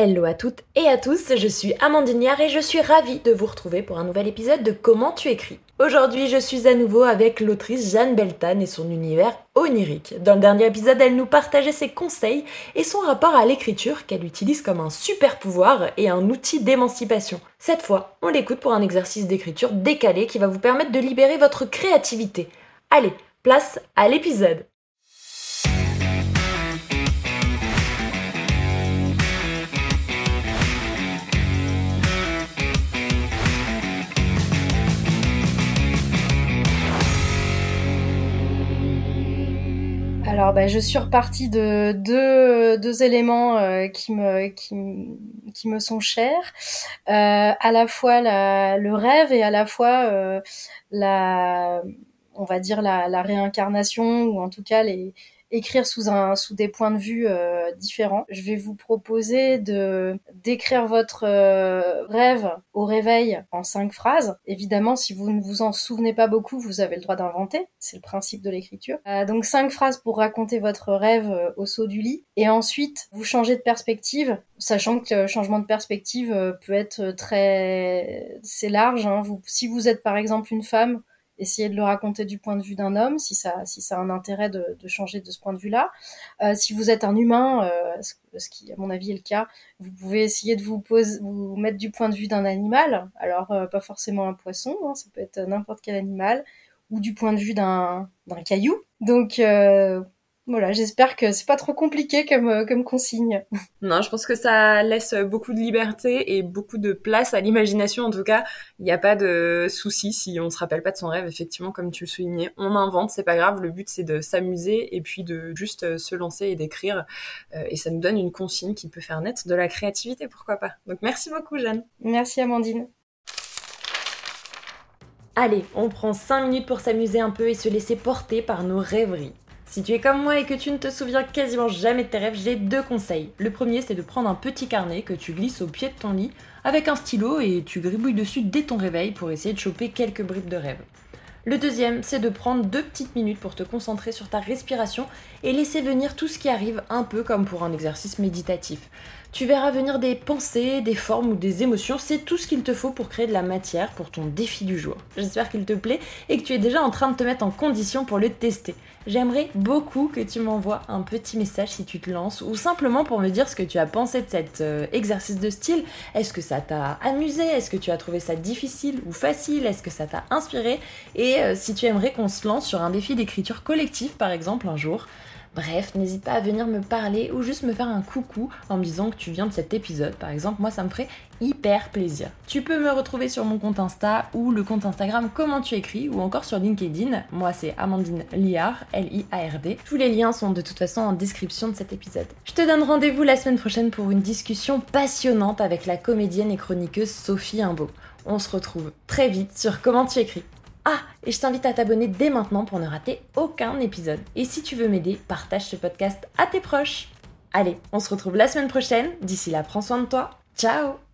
Hello à toutes et à tous, je suis Amandine Liard et je suis ravie de vous retrouver pour un nouvel épisode de Comment tu écris. Aujourd'hui, je suis à nouveau avec l'autrice Jeanne Beltane et son univers onirique. Dans le dernier épisode, elle nous partageait ses conseils et son rapport à l'écriture qu'elle utilise comme un super pouvoir et un outil d'émancipation. Cette fois, on l'écoute pour un exercice d'écriture décalé qui va vous permettre de libérer votre créativité. Allez, place à l'épisode. Alors, bah, je suis repartie de deux, deux éléments euh, qui, me, qui, qui, me sont chers, euh, à la fois la, le rêve et à la fois euh, la, on va dire la, la réincarnation ou en tout cas les, écrire sous des points de vue euh, différents. Je vais vous proposer de d'écrire votre euh, rêve au réveil en cinq phrases. Évidemment, si vous ne vous en souvenez pas beaucoup, vous avez le droit d'inventer. C'est le principe de l'écriture. Euh, donc cinq phrases pour raconter votre rêve au saut du lit. Et ensuite, vous changez de perspective, sachant que le changement de perspective peut être très c'est large. Hein. Si vous êtes par exemple une femme essayer de le raconter du point de vue d'un homme, si ça, si ça a un intérêt de, changer de ce point de vue-là. Euh, si vous êtes un humain, euh, ce qui à mon avis est le cas, vous pouvez essayer de vous, poser, vous mettre du point de vue d'un animal. Alors euh, pas forcément un poisson, hein, ça peut être n'importe quel animal, ou du point de vue d'un caillou. Donc voilà, j'espère que c'est pas trop compliqué comme, euh, comme consigne. Non, je pense que ça laisse beaucoup de liberté et beaucoup de place à l'imagination. En tout cas, il n'y a pas de souci si on se rappelle pas de son rêve. Effectivement, comme tu le soulignais, on invente, c'est pas grave. Le but, c'est de s'amuser et puis de juste euh, se lancer et d'écrire. Euh, et ça nous donne une consigne qui peut faire naître de la créativité, pourquoi pas. Donc merci beaucoup, Jeanne. Merci, Amandine. Allez, on prend 5 minutes pour s'amuser un peu et se laisser porter par nos rêveries. Si tu es comme moi et que tu ne te souviens quasiment jamais de tes rêves, j'ai deux conseils. Le premier, c'est de prendre un petit carnet que tu glisses au pied de ton lit avec un stylo et tu gribouilles dessus dès ton réveil pour essayer de choper quelques bribes de rêve. Le deuxième, c'est de prendre deux petites minutes pour te concentrer sur ta respiration et laisser venir tout ce qui arrive un peu comme pour un exercice méditatif. Tu verras venir des pensées, des formes ou des émotions, c'est tout ce qu'il te faut pour créer de la matière pour ton défi du jour. J'espère qu'il te plaît et que tu es déjà en train de te mettre en condition pour le tester. J'aimerais beaucoup que tu m'envoies un petit message si tu te lances ou simplement pour me dire ce que tu as pensé de cet euh, exercice de style. Est-ce que ça t'a amusé? Est-ce que tu as trouvé ça difficile ou facile? Est-ce que ça t'a inspiré? Et euh, si tu aimerais qu'on se lance sur un défi d'écriture collective par exemple un jour. Bref, n'hésite pas à venir me parler ou juste me faire un coucou en me disant que tu viens de cet épisode. Par exemple, moi ça me ferait hyper plaisir. Tu peux me retrouver sur mon compte Insta ou le compte Instagram Comment tu écris ou encore sur LinkedIn. Moi c'est Amandine Liard, L-I-A-R-D. Tous les liens sont de toute façon en description de cet épisode. Je te donne rendez-vous la semaine prochaine pour une discussion passionnante avec la comédienne et chroniqueuse Sophie Imbeau. On se retrouve très vite sur Comment tu écris. Ah, et je t'invite à t'abonner dès maintenant pour ne rater aucun épisode. Et si tu veux m'aider, partage ce podcast à tes proches. Allez, on se retrouve la semaine prochaine. D'ici là, prends soin de toi. Ciao